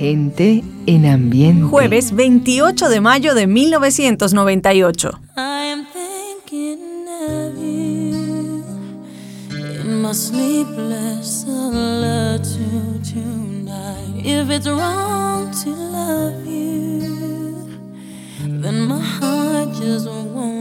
Gente en ambiente. Jueves 28 de mayo de 1998. I am thinking of you in my sleepless solitude tonight. If it's wrong to love you, then my heart just won't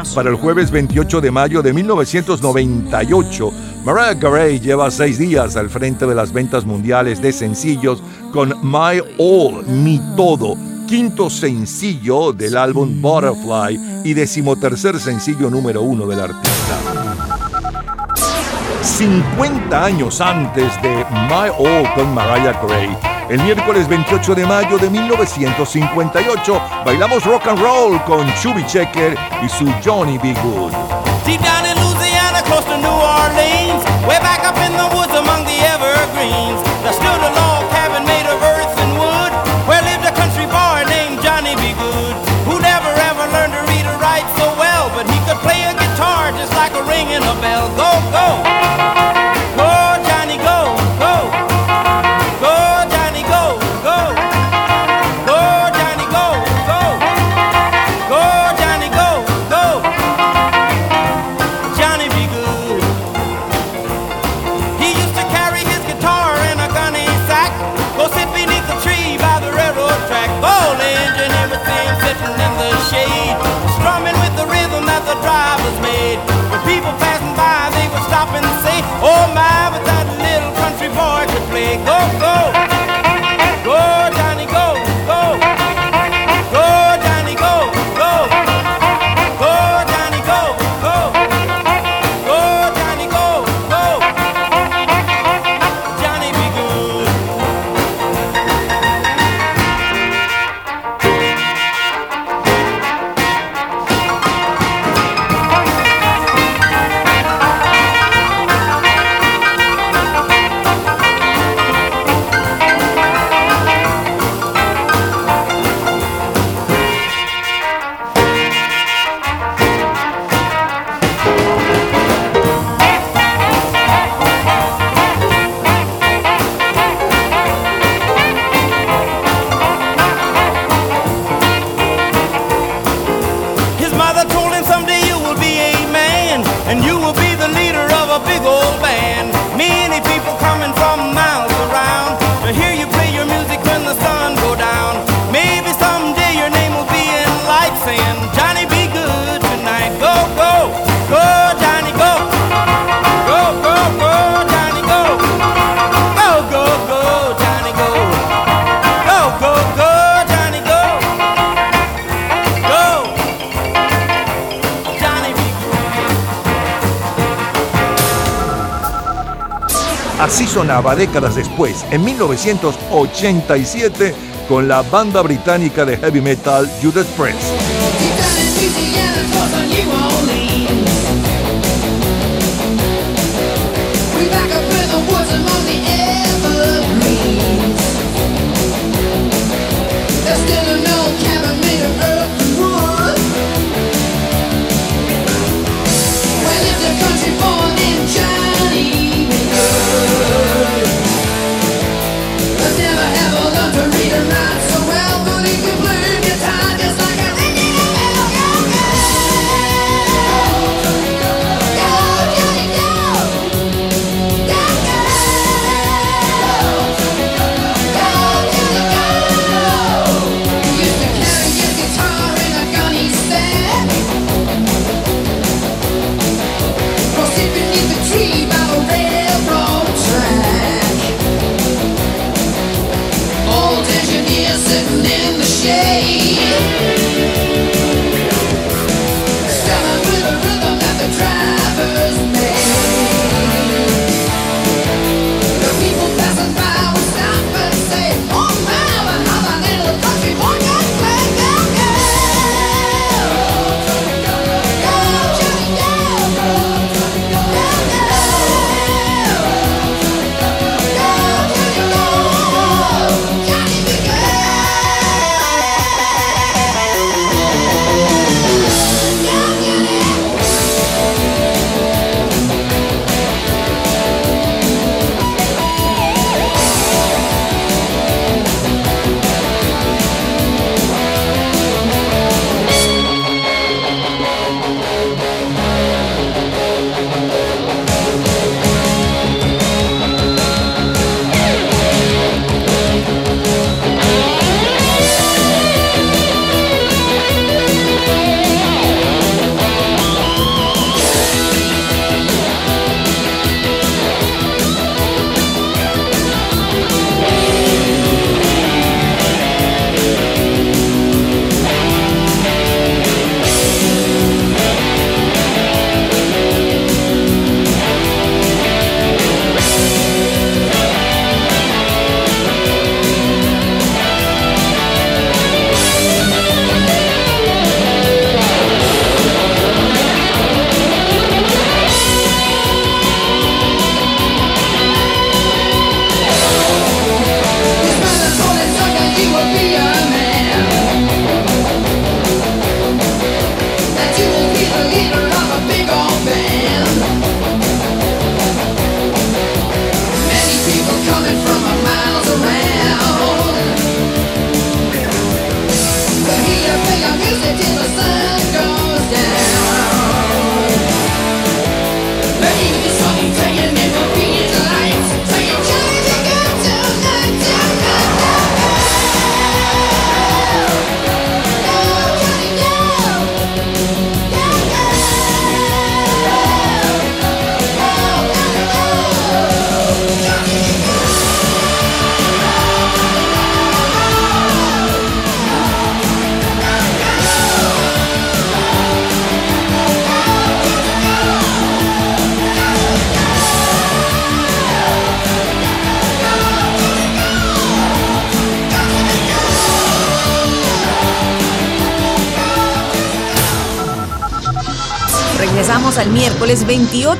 años. Para el jueves 28 de mayo de 1998, Mariah Carey lleva seis días al frente de las ventas mundiales de sencillos con My All, Mi Todo, quinto sencillo del álbum Butterfly y decimotercer sencillo número uno del artista. 50 años antes de My All con Mariah Carey. El miércoles 28 de mayo de 1958 bailamos rock and roll con Chubby Checker y su Johnny B. Good. Deep down in Louisiana, close to New Orleans, way back up in the woods among the evergreens, there stood a log cabin made of earth and wood, where lived a country boy named Johnny B. Good, who never ever learned to read or write so well, but he could play a guitar just like a ringing a bell. Go, go, graba décadas después, en 1987, con la banda británica de heavy metal Judas Priest. country born in China.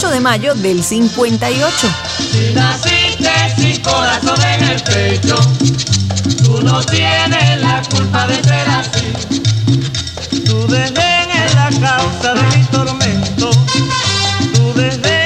de mayo del 58. Si naciste sin corazón en el pecho, tú no tienes la culpa de ser así. Tu desdén es la causa de mi tormento. Tu desdén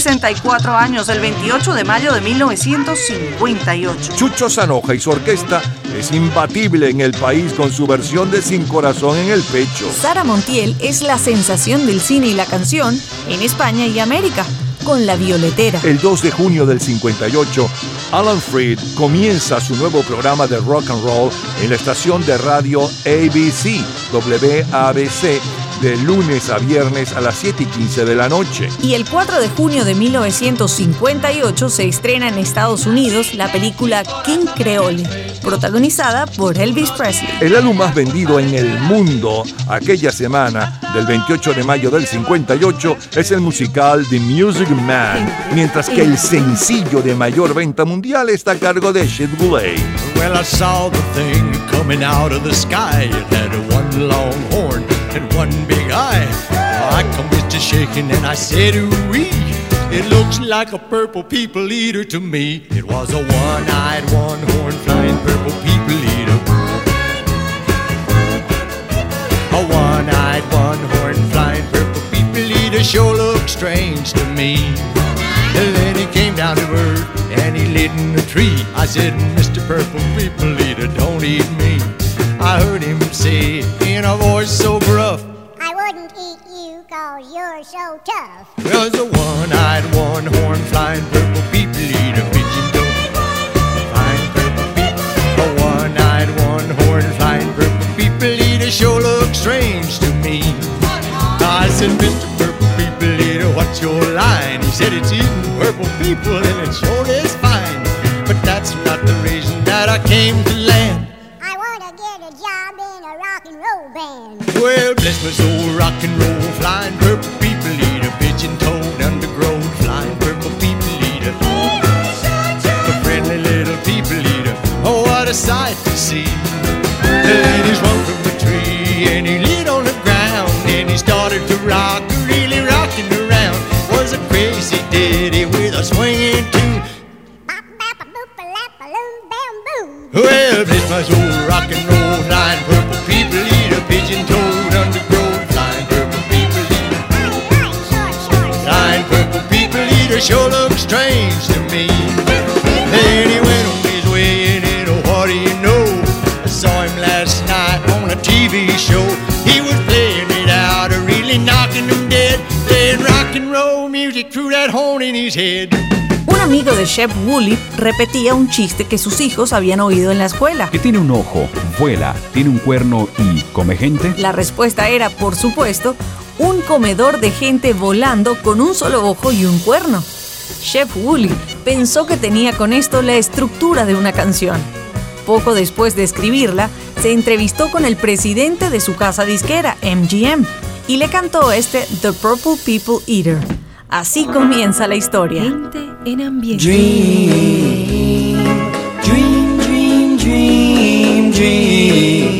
64 años, el 28 de mayo de 1958. Chucho Sanoja y su orquesta es imbatible en el país con su versión de Sin Corazón en el Pecho. Sara Montiel es la sensación del cine y la canción en España y América con La Violetera. El 2 de junio del 58, Alan Freed comienza su nuevo programa de rock and roll en la estación de radio ABC, WABC, de lunes a viernes a las 7 y 15 de la noche. Y el 4 de junio de 1958 se estrena en Estados Unidos la película King Creole, protagonizada por Elvis Presley. El álbum más vendido en el mundo aquella semana, del 28 de mayo del 58, es el musical The Music Man, mientras que el sencillo de mayor venta mundial está a cargo de Shit Boulay. Well, I saw the thing coming out of the sky. It had one long horn and one big eye. I commenced to shaking and I said, ooh wee. It looks like a purple people eater to me. It was a one-eyed, one-horned, flying purple people eater. A one-eyed, one-horned, flying purple people eater sure looked strange to me. And then he came down to earth and he lit in a tree. I said, Mr. Purple People Eater, don't eat me. I heard him say in a voice so gruff, you're so tough. was a one-eyed, one-horn flying purple people eater pigeon toed. Flying purple people, a one-eyed, one-horn flying purple people eater sure looks strange to me. I said, Mr. Purple People Eater, what's your line? He said, it's eating purple people and it sure is fine. But that's not the reason that I came to land. I wanna get a job in a rock and roll band. Well, bless my soul, rock and roll, flying purple pigeon toed, undergrowth, flying purple people eater. A friendly little people eater, oh, what a sight to see. Then he swung from the tree and he lit on the ground and he started to rock, really rocking around. Was a crazy ditty with a swinging tune. Bop, bap, a boop, a lap, a loom, bam, boom. Well, bless my soul, rock and roll, flying purple sure looks strange to me. Then he went on his way, and you know what do you know? I saw him last night on a TV show. He was playing it out, really knocking them dead, playing rock and roll music through that horn in his head. Un amigo de Shep Woolley repetía un chiste que sus hijos habían oído en la escuela. que tiene un ojo, vuela, tiene un cuerno y come gente? La respuesta era, por supuesto, un comedor de gente volando con un solo ojo y un cuerno. Chef Woolley pensó que tenía con esto la estructura de una canción. Poco después de escribirla, se entrevistó con el presidente de su casa disquera, MGM, y le cantó este The Purple People Eater. Así comienza la historia. Gente en ambiente. Dream, dream, dream, dream, dream.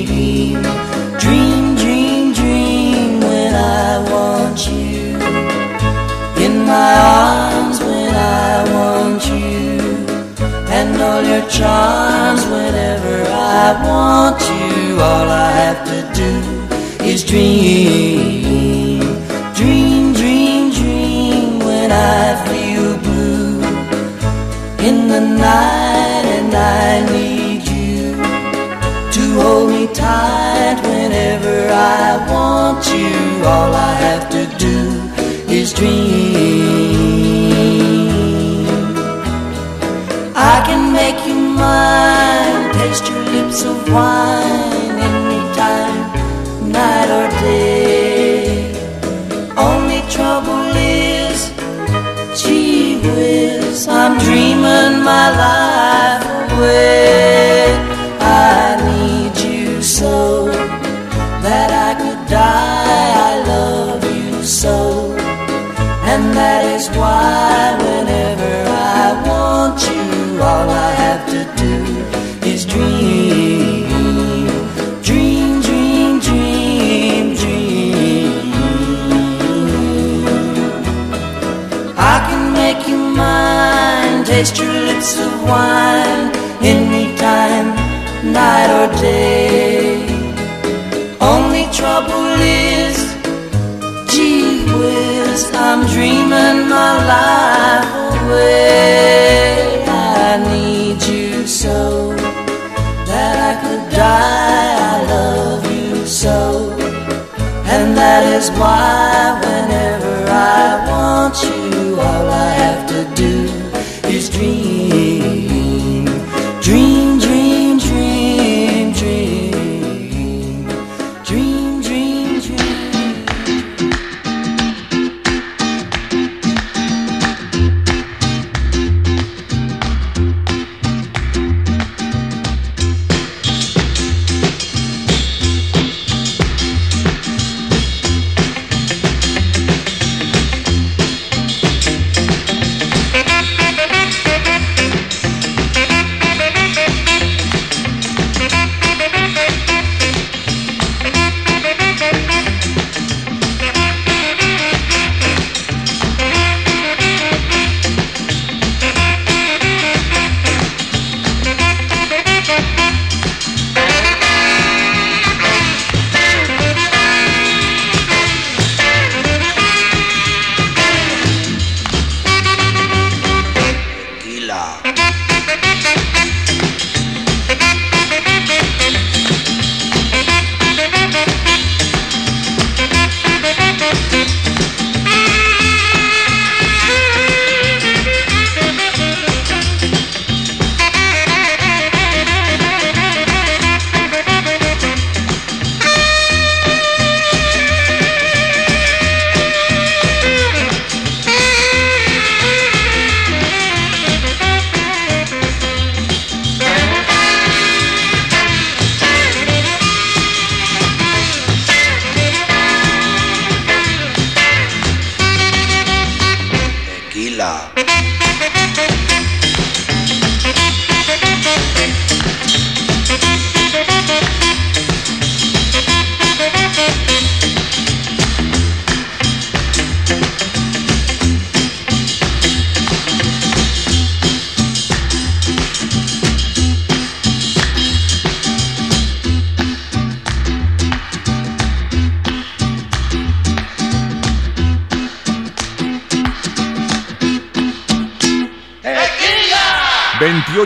Charms whenever I want you. All I have to do is dream. Dream, dream, dream when I feel blue in the night and I need you to hold me tight whenever I want you. All I have to do is dream. Of wine lips of wine anytime, night or day. Only trouble is, gee whiz, I'm dreaming my life away. I need you so that I could die. I love you so, and that is why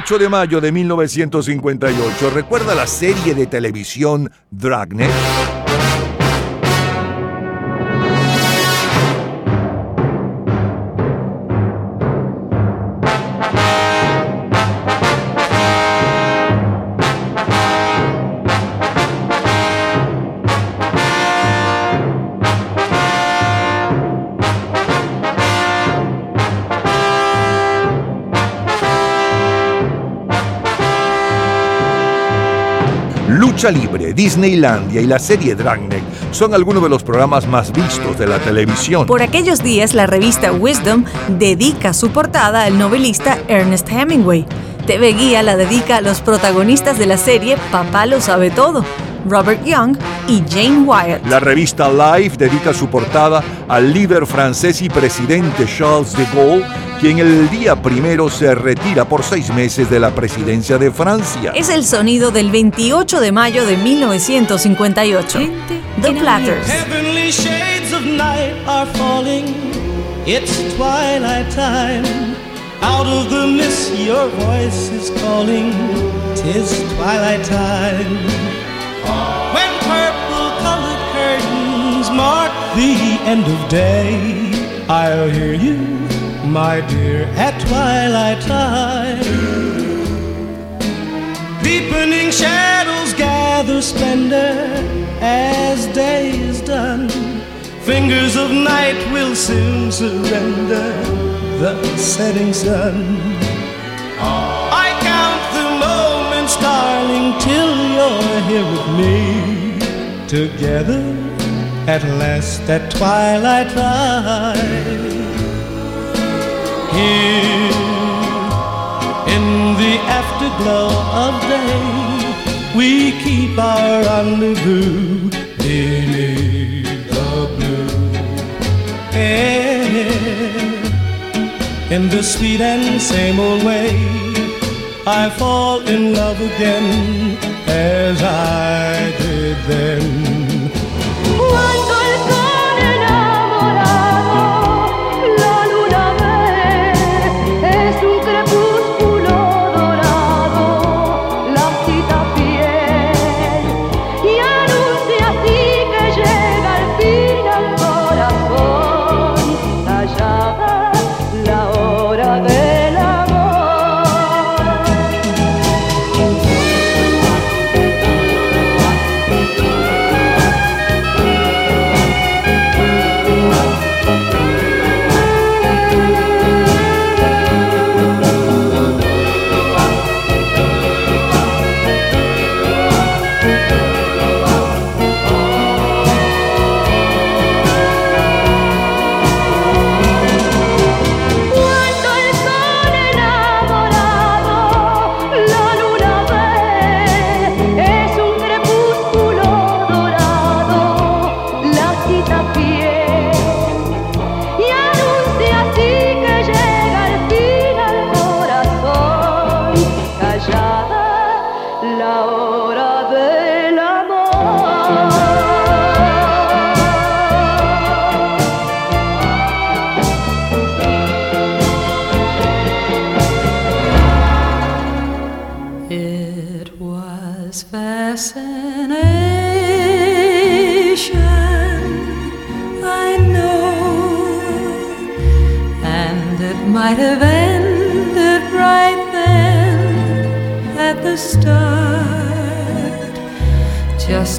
28 de mayo de 1958. ¿Recuerda la serie de televisión Dragnet? Lucha Libre, Disneylandia y la serie Dragnet son algunos de los programas más vistos de la televisión. Por aquellos días, la revista Wisdom dedica su portada al novelista Ernest Hemingway. TV Guía la dedica a los protagonistas de la serie Papá lo sabe todo, Robert Young y Jane Wyatt. La revista Life dedica su portada al líder francés y presidente Charles de Gaulle, quien el día primero se retira por seis meses de la presidencia de Francia. Es el sonido del 28 de mayo de 1958. The Platters. Heavenly shades of night are falling. It's twilight time. Out of the mist, your voice is calling. Tis twilight time. When purple colored curtains mark the end of day, I'll hear you, my dear, at twilight time. Deepening shadows gather splendor as day is done. Fingers of night will soon surrender the setting sun. I count the moments, darling, till you're here with me. Together at last at twilight time. Here in the afterglow of day, we keep our rendezvous beneath the blue. In the sweet and same old way, I fall in love again as I did then.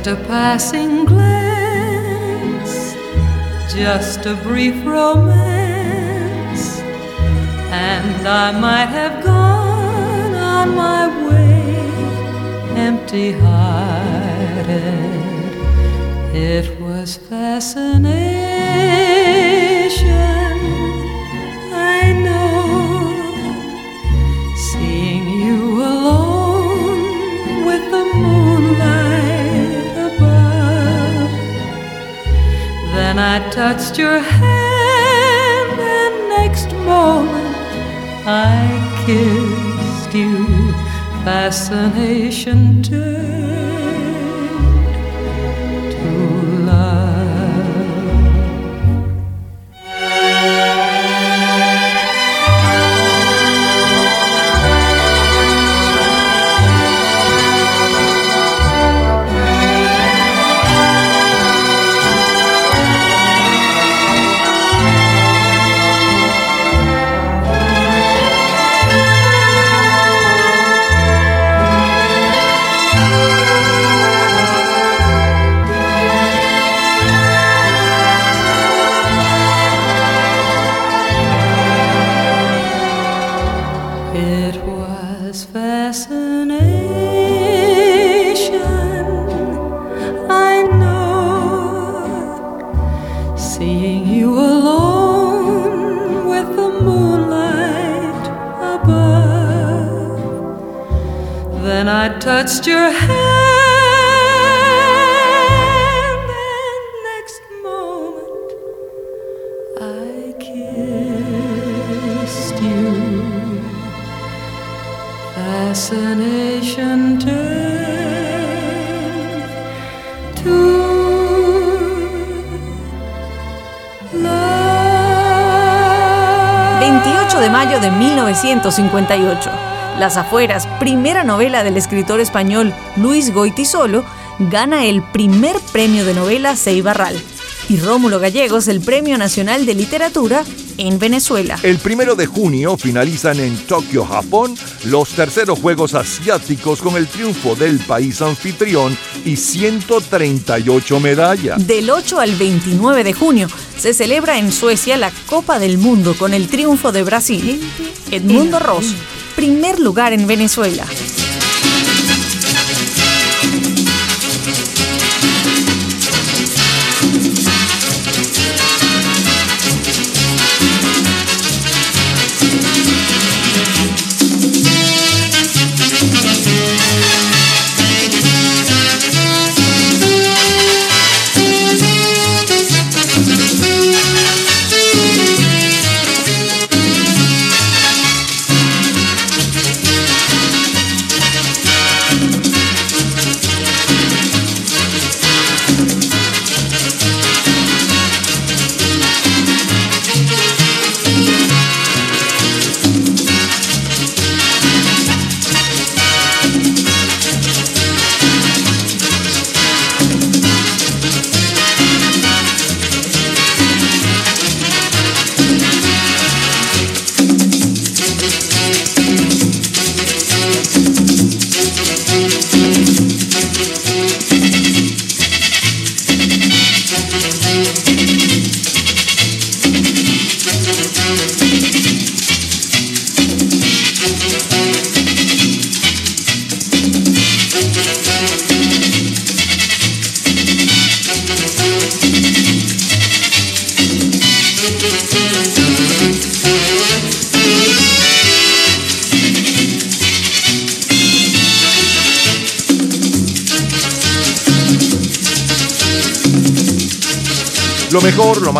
A passing glance, just a brief romance, and I might have gone on my way empty hearted. It was fascination, Then I touched your hand, and next moment I kissed you. Fascination turned 1958. Las afueras, primera novela del escritor español Luis Goitisolo, gana el primer premio de novela Seibarral y Rómulo Gallegos el Premio Nacional de Literatura en Venezuela. El primero de junio finalizan en Tokio, Japón, los terceros Juegos Asiáticos con el triunfo del país anfitrión y 138 medallas. Del 8 al 29 de junio se celebra en Suecia la Copa del Mundo con el triunfo de Brasil. Edmundo Ross, primer lugar en Venezuela.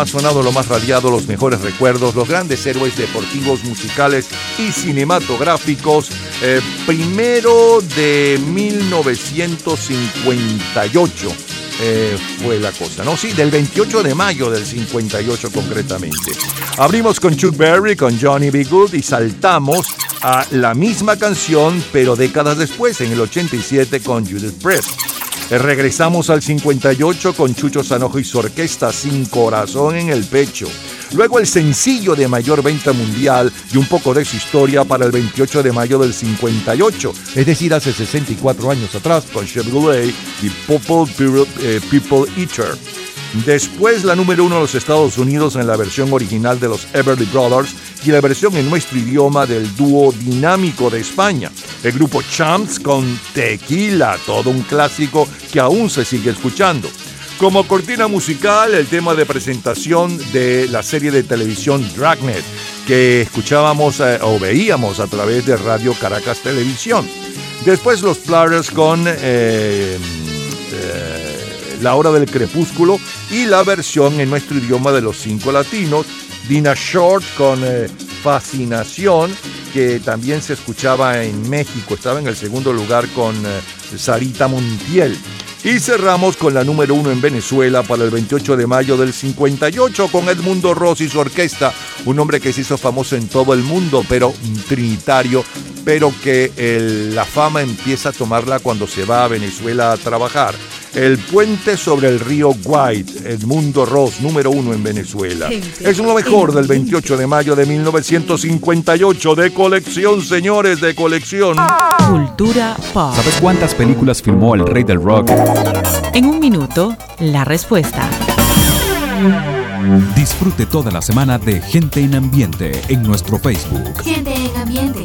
Más sonado, lo más radiado, los mejores recuerdos, los grandes héroes deportivos, musicales y cinematográficos. Eh, primero de 1958. eh, fue la cosa, ¿no? Sí, del 28 de mayo del 58 concretamente. Abrimos con Chuck Berry, con Johnny B. Good y saltamos a la misma canción, pero décadas después, en el 87 con Judith Press. Eh, regresamos al 58 con Chucho Sanojo y su orquesta Sin Corazón en el Pecho. Luego el sencillo de mayor venta mundial y un poco de su historia para el 28 de mayo del 58, es decir, hace 64 años atrás con Chevrolet y People, eh, People Eater. Después la número uno de los Estados Unidos en la versión original de los Everly Brothers y la versión en nuestro idioma del dúo dinámico de España. El grupo Champs con Tequila, todo un clásico que aún se sigue escuchando. Como cortina musical, el tema de presentación de la serie de televisión Dragnet, que escuchábamos eh, o veíamos a través de Radio Caracas Televisión. Después los Platters con eh, La Hora del Crepúsculo y la versión en nuestro idioma de los cinco latinos, Dina Short con Fascinación, que también se escuchaba en México, estaba en el segundo lugar con Sarita Montiel. Y cerramos con la número uno en Venezuela para el 28 de mayo del 58 con Edmundo Rossi y su orquesta, un hombre que se hizo famoso en todo el mundo, pero trinitario, pero que la fama empieza a tomarla cuando se va a Venezuela a trabajar. El puente sobre el río White, Edmundo Ross, número uno en Venezuela. Es lo mejor del 28 de mayo de 1958 de colección, señores, de colección. Cultura pop. ¿Sabes cuántas películas filmó el rey del rock? En un minuto, la respuesta. Disfrute toda la semana de Gente en Ambiente en nuestro Facebook. Gente en Ambiente,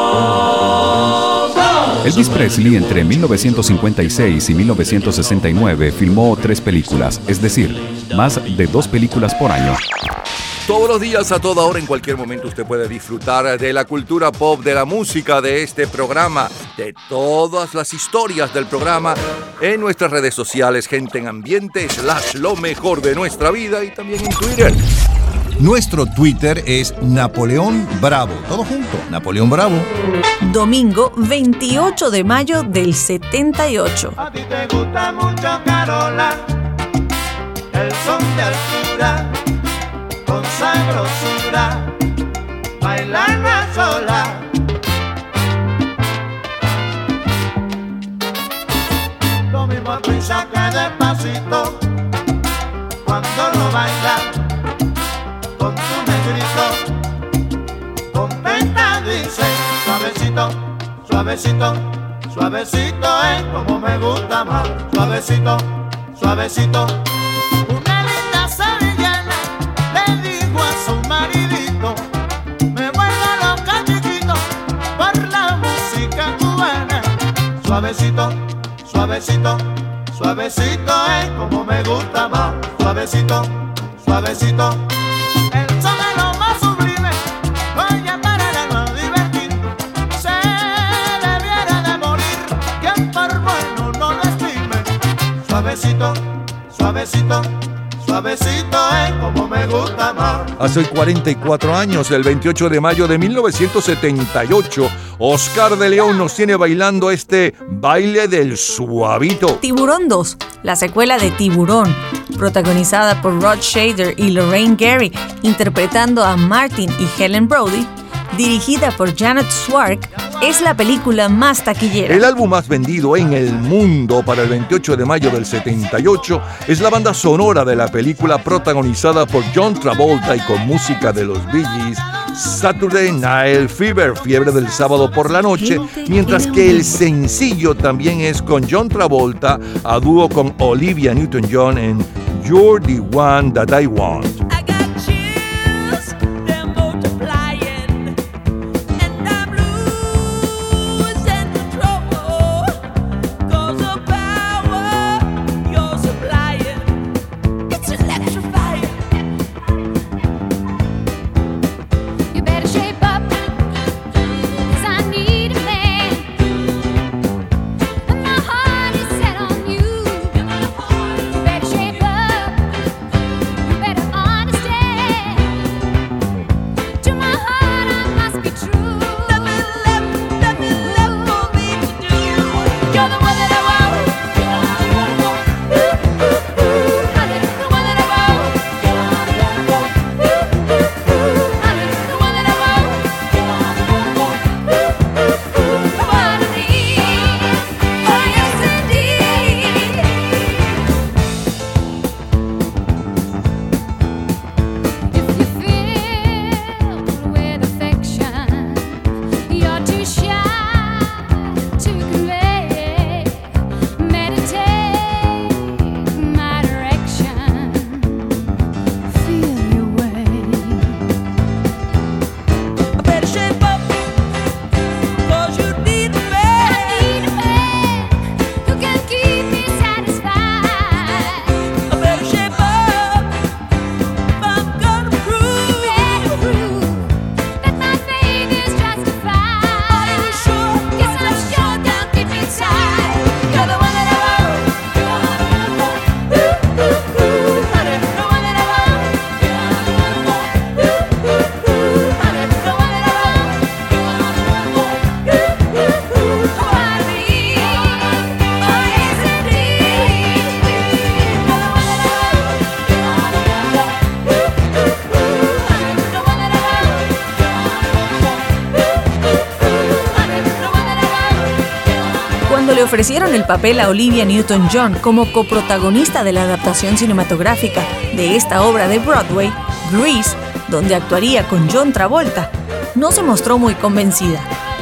Elvis Presley entre 1956 y 1969 filmó tres películas, es decir, más de dos películas por año. Todos los días, a toda hora, en cualquier momento, usted puede disfrutar de la cultura pop, de la música, de este programa, de todas las historias del programa en nuestras redes sociales, gente en ambiente, slash lo mejor de nuestra vida y también en Twitter. Nuestro Twitter es Napoleón Bravo. Todo junto, Napoleón Bravo. Domingo 28 de mayo del 78. A ti te gusta mucho Carola, el son de altura, con sabrosura, bailar sola. Lo mismo risa que despacito, cuando lo bailas suavecito, suavecito, suavecito es como me gusta más. Suavecito, suavecito. Una linda sevillana le dijo a su maridito, me vuelvo loca chiquito por la música cubana. Suavecito, suavecito, suavecito es como me gusta más. Suavecito, suavecito. Suavecito, suavecito, suavecito es como me gusta más. Hace 44 años, el 28 de mayo de 1978, Oscar de León nos tiene bailando este baile del suavito. Tiburón 2, la secuela de Tiburón, protagonizada por Rod Shader y Lorraine Gary, interpretando a Martin y Helen Brody, dirigida por Janet Swark, es la película más taquillera. El álbum más vendido en el mundo para el 28 de mayo del 78 es la banda sonora de la película protagonizada por John Travolta y con música de los Bee Gees, Saturday Night Fever, fiebre del sábado por la noche, mientras que el sencillo también es con John Travolta a dúo con Olivia Newton-John en You're the One That I Want. Ofrecieron el papel a Olivia Newton-John como coprotagonista de la adaptación cinematográfica de esta obra de Broadway, Grease, donde actuaría con John Travolta, no se mostró muy convencida,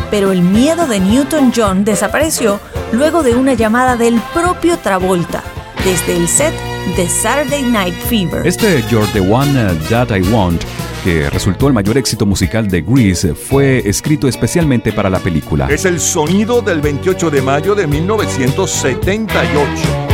pero el miedo de Newton-John desapareció luego de una llamada del propio Travolta desde el set de Saturday Night Fever. Este You're the One That I Want, resultó el mayor éxito musical de Grease, fue escrito especialmente para la película. Es el sonido del 28 de mayo de 1978.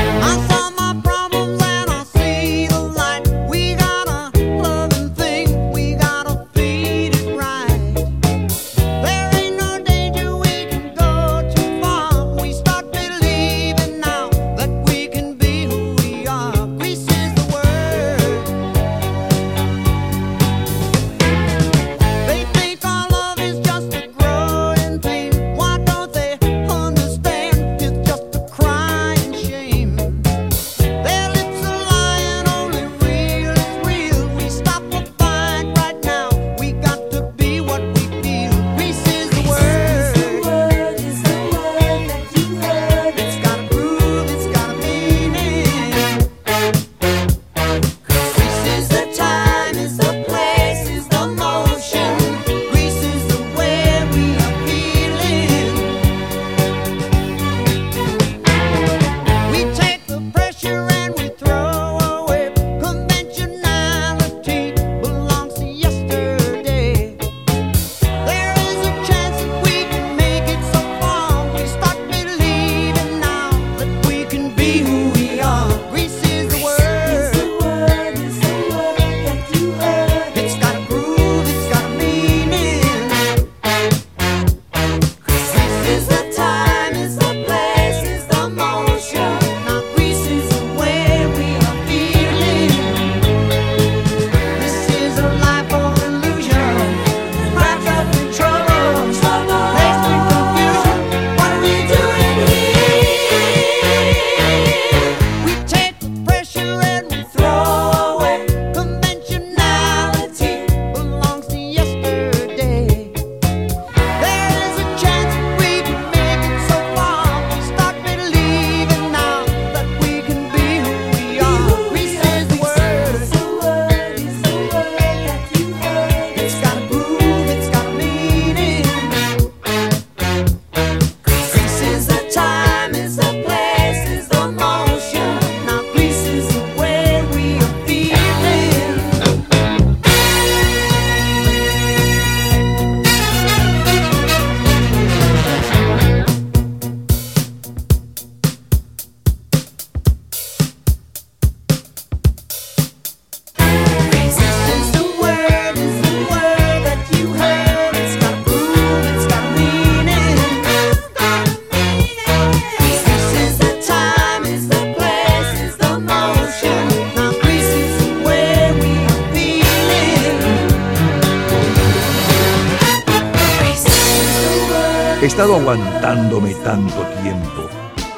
Estado aguantándome tanto tiempo,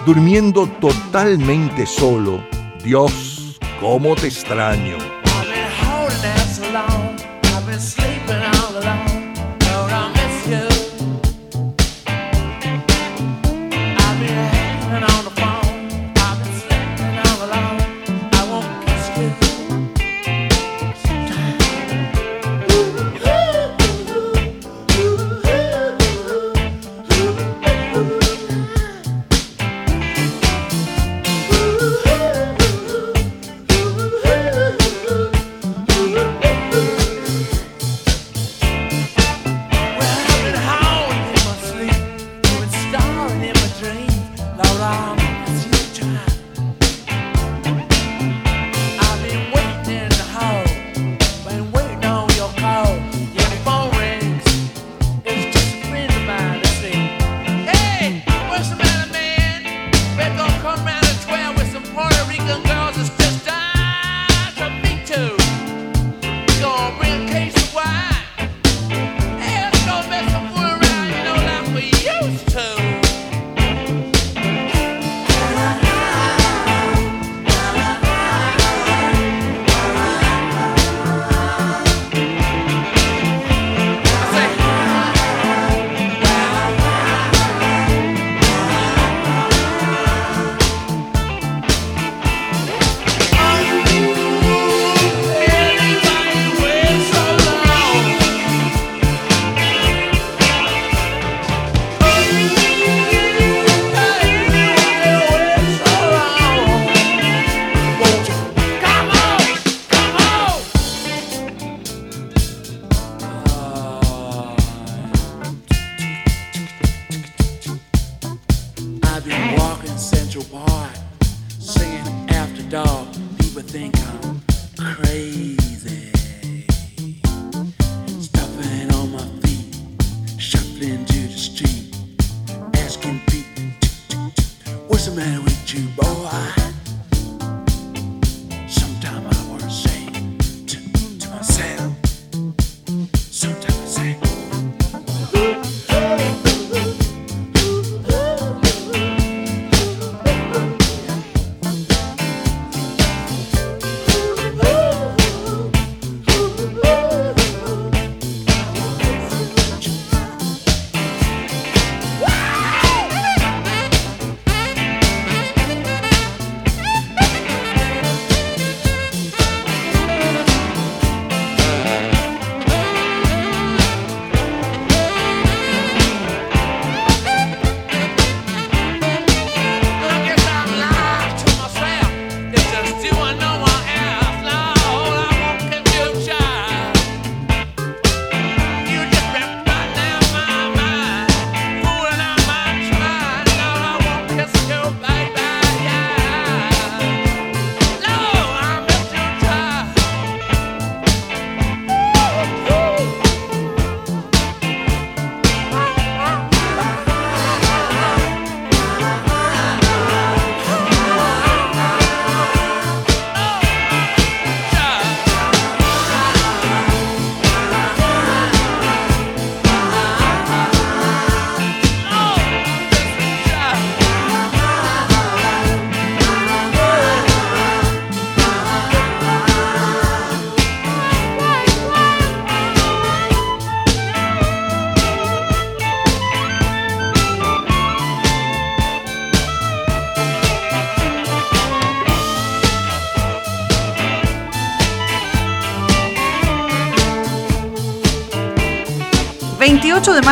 durmiendo totalmente solo. Dios, cómo te extraño.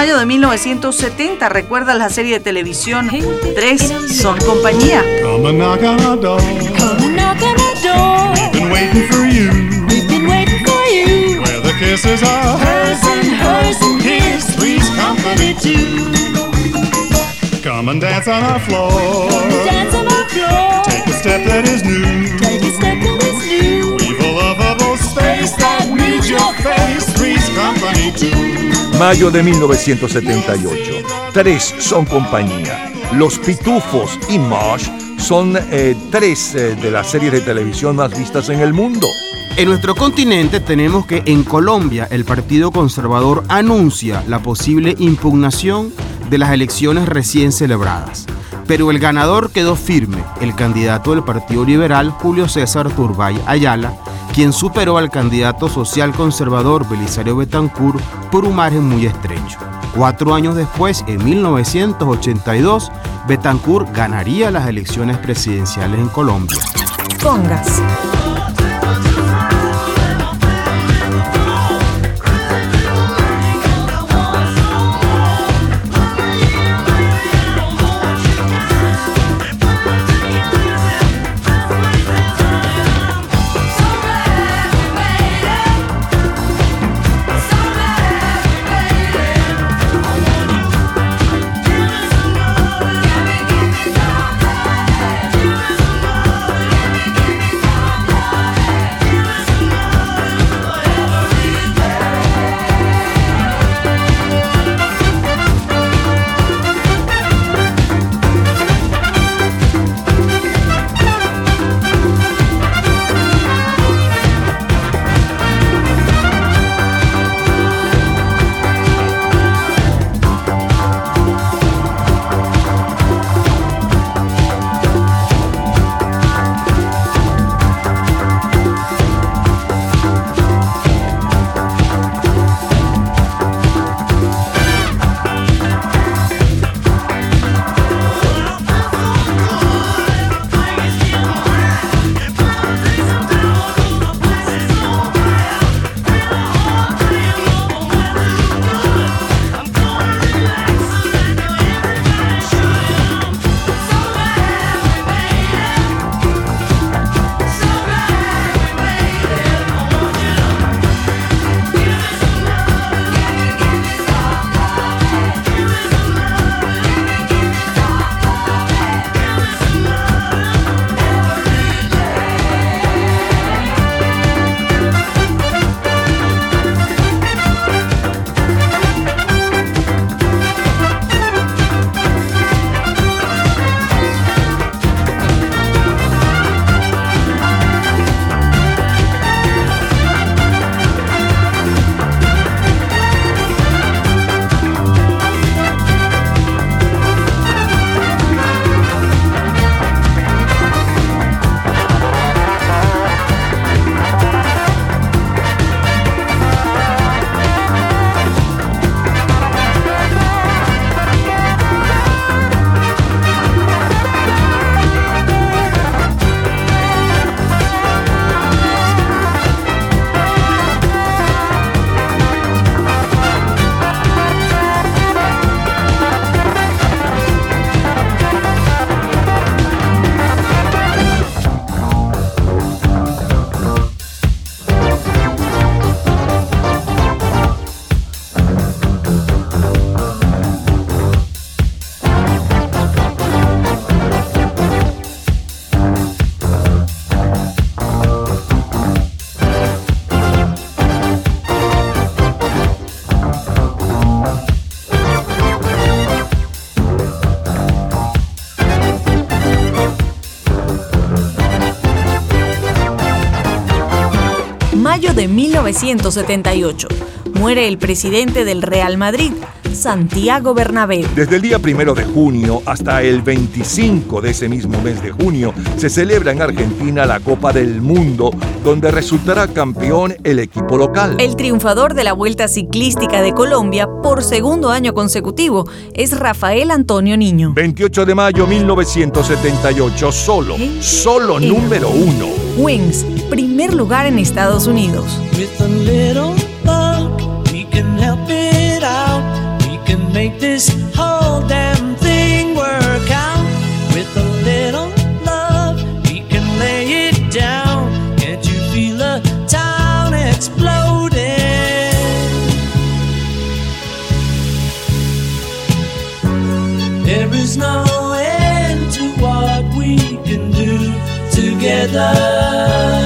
Mayo de 1970, recuerda la serie de televisión Tres son compañía. Come and knock on our door. Come and knock on our door. We've been waiting for you. We've been waiting for you. Where the kisses are Hers and hers and his. Three's company too. Come and dance on our floor. Dance on our floor. Take a step that is new. Take a step that is new. We've a lovable space that needs your face. Mayo de 1978. Tres son compañía. Los Pitufos y Mosh son eh, tres eh, de las series de televisión más vistas en el mundo. En nuestro continente tenemos que en Colombia el Partido Conservador anuncia la posible impugnación de las elecciones recién celebradas. Pero el ganador quedó firme, el candidato del Partido Liberal, Julio César Turbay Ayala, quien superó al candidato social conservador Belisario Betancourt por un margen muy estrecho. Cuatro años después, en 1982, Betancourt ganaría las elecciones presidenciales en Colombia. Congas. Mayo de 1978. Muere el presidente del Real Madrid, Santiago Bernabéu. Desde el día primero de junio hasta el 25 de ese mismo mes de junio se celebra en Argentina la Copa del Mundo, donde resultará campeón el equipo local. El triunfador de la Vuelta Ciclística de Colombia por segundo año consecutivo es Rafael Antonio Niño. 28 de mayo 1978, solo, solo número uno. Wings, primer lugar en Estados Unidos. Make this whole damn thing work out. With a little love, we can lay it down. Can't you feel the town exploding? There is no end to what we can do. Together.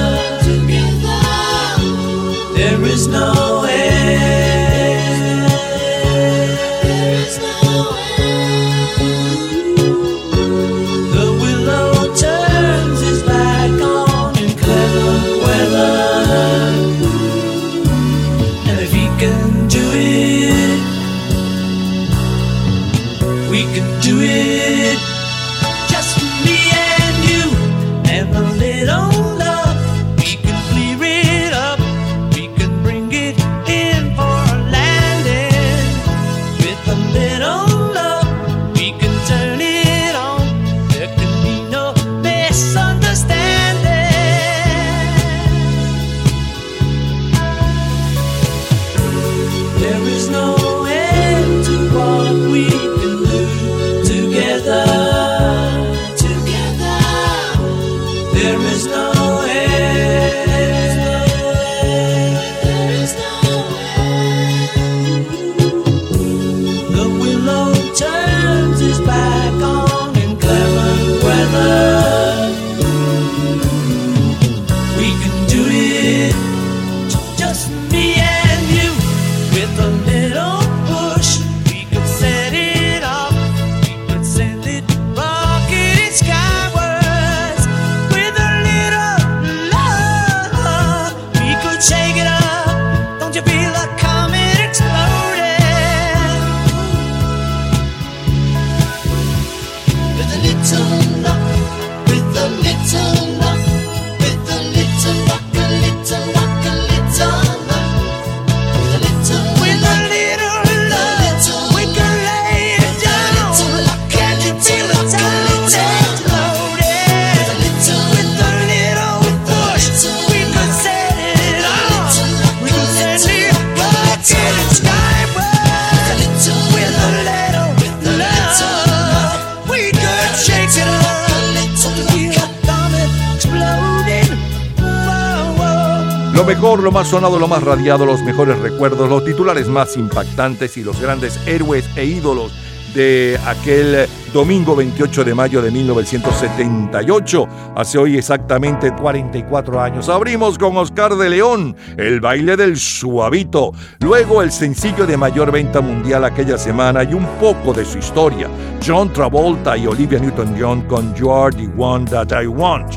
Sonado, lo más radiado, los mejores recuerdos, los titulares más impactantes y los grandes héroes e ídolos de aquel domingo 28 de mayo de 1978, hace hoy exactamente 44 años. Abrimos con Oscar de León, el baile del suavito, luego el sencillo de mayor venta mundial aquella semana y un poco de su historia, John Travolta y Olivia Newton-John con You Are the One That I Want.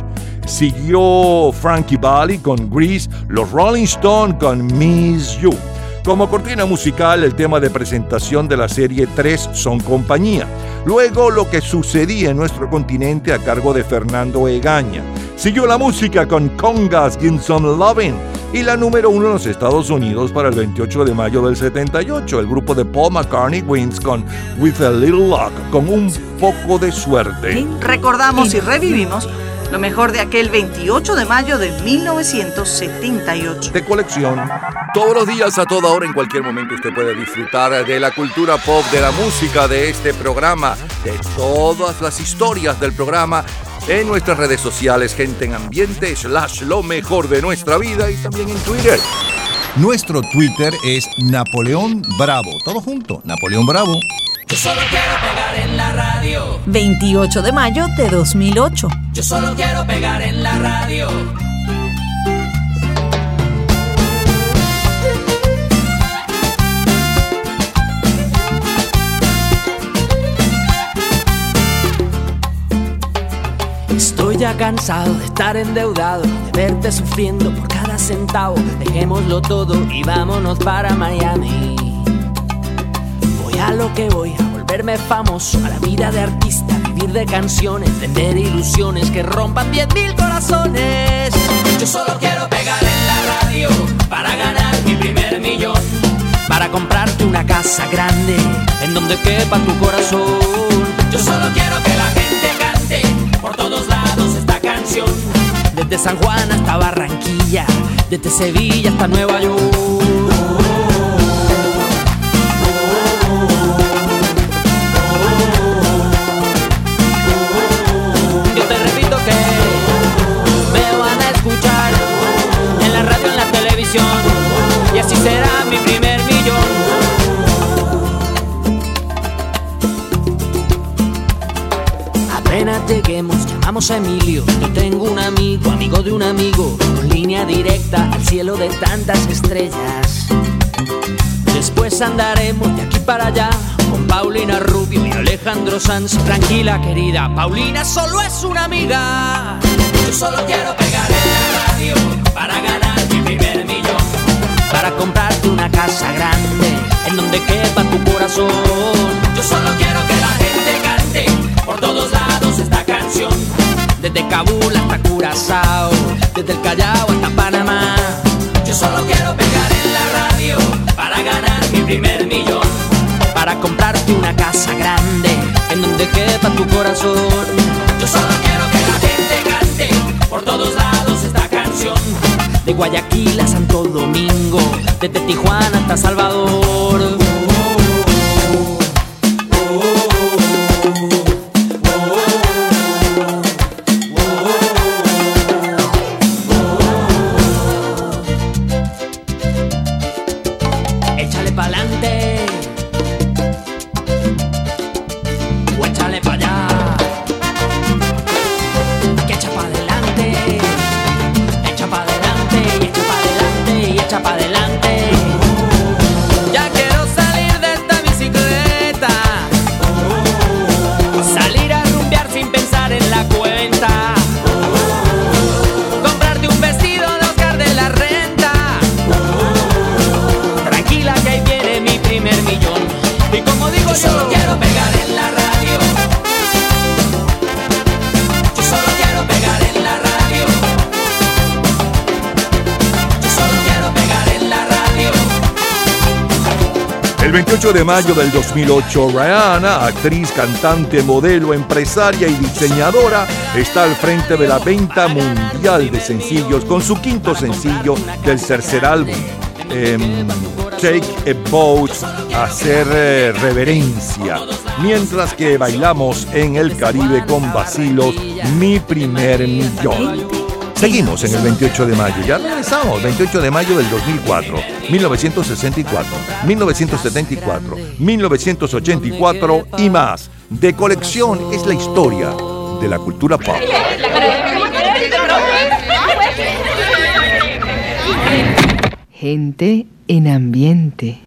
Siguió Frankie Valli con Grease, los Rolling Stones con Miss You. Como cortina musical, el tema de presentación de la serie 3 son compañía. Luego, lo que sucedía en nuestro continente a cargo de Fernando Egaña. Siguió la música con Congas Give Some Lovin' y la número uno en los Estados Unidos para el 28 de mayo del 78, el grupo de Paul McCartney Wins con With a Little Luck, con un poco de suerte. Recordamos y revivimos lo mejor de aquel 28 de mayo de 1978. De colección. Todos los días, a toda hora, en cualquier momento, usted puede disfrutar de la cultura pop, de la música, de este programa, de todas las historias del programa en nuestras redes sociales, gente en ambiente, slash lo mejor de nuestra vida y también en Twitter. Nuestro Twitter es Napoleón Bravo. Todo junto, Napoleón Bravo. Yo solo quiero pegar en la radio. 28 de mayo de 2008. Yo solo quiero pegar en la radio. Estoy ya cansado de estar endeudado, de verte sufriendo por cada centavo, dejémoslo todo y vámonos para Miami. A lo que voy, a volverme famoso, a la vida de artista, vivir de canciones, vender ilusiones que rompan 10 mil corazones. Yo solo quiero pegar en la radio para ganar mi primer millón. Para comprarte una casa grande en donde quepa tu corazón. Yo solo quiero que la gente cante por todos lados esta canción. Desde San Juan hasta Barranquilla, desde Sevilla hasta Nueva York. Así será mi primer millón. Apenas lleguemos, llamamos a Emilio. Yo tengo un amigo, amigo de un amigo, con línea directa al cielo de tantas estrellas. Después andaremos de aquí para allá con Paulina Rubio y Alejandro Sanz. Tranquila, querida, Paulina solo es una amiga. Yo solo quiero pegar en la radio para ganar. Para comprarte una casa grande en donde quepa tu corazón. Yo solo quiero que la gente cante por todos lados esta canción. Desde Kabul hasta Curazao, desde el Callao hasta Panamá. Yo solo quiero pegar en la radio para ganar mi primer millón. Para comprarte una casa grande en donde quepa tu corazón. Yo solo quiero que la gente cante por todos lados. De Guayaquil a Santo Domingo, desde Tijuana hasta Salvador. De mayo del 2008, Rihanna, actriz, cantante, modelo, empresaria y diseñadora, está al frente de la venta mundial de sencillos con su quinto sencillo del tercer álbum, em, Take a Boat, hacer eh, reverencia, mientras que bailamos en el Caribe con vacilos, mi primer millón. Seguimos en el 28 de mayo, ya regresamos, 28 de mayo del 2004, 1964, 1974, 1984 y más. De colección es la historia de la cultura pop. Gente en ambiente.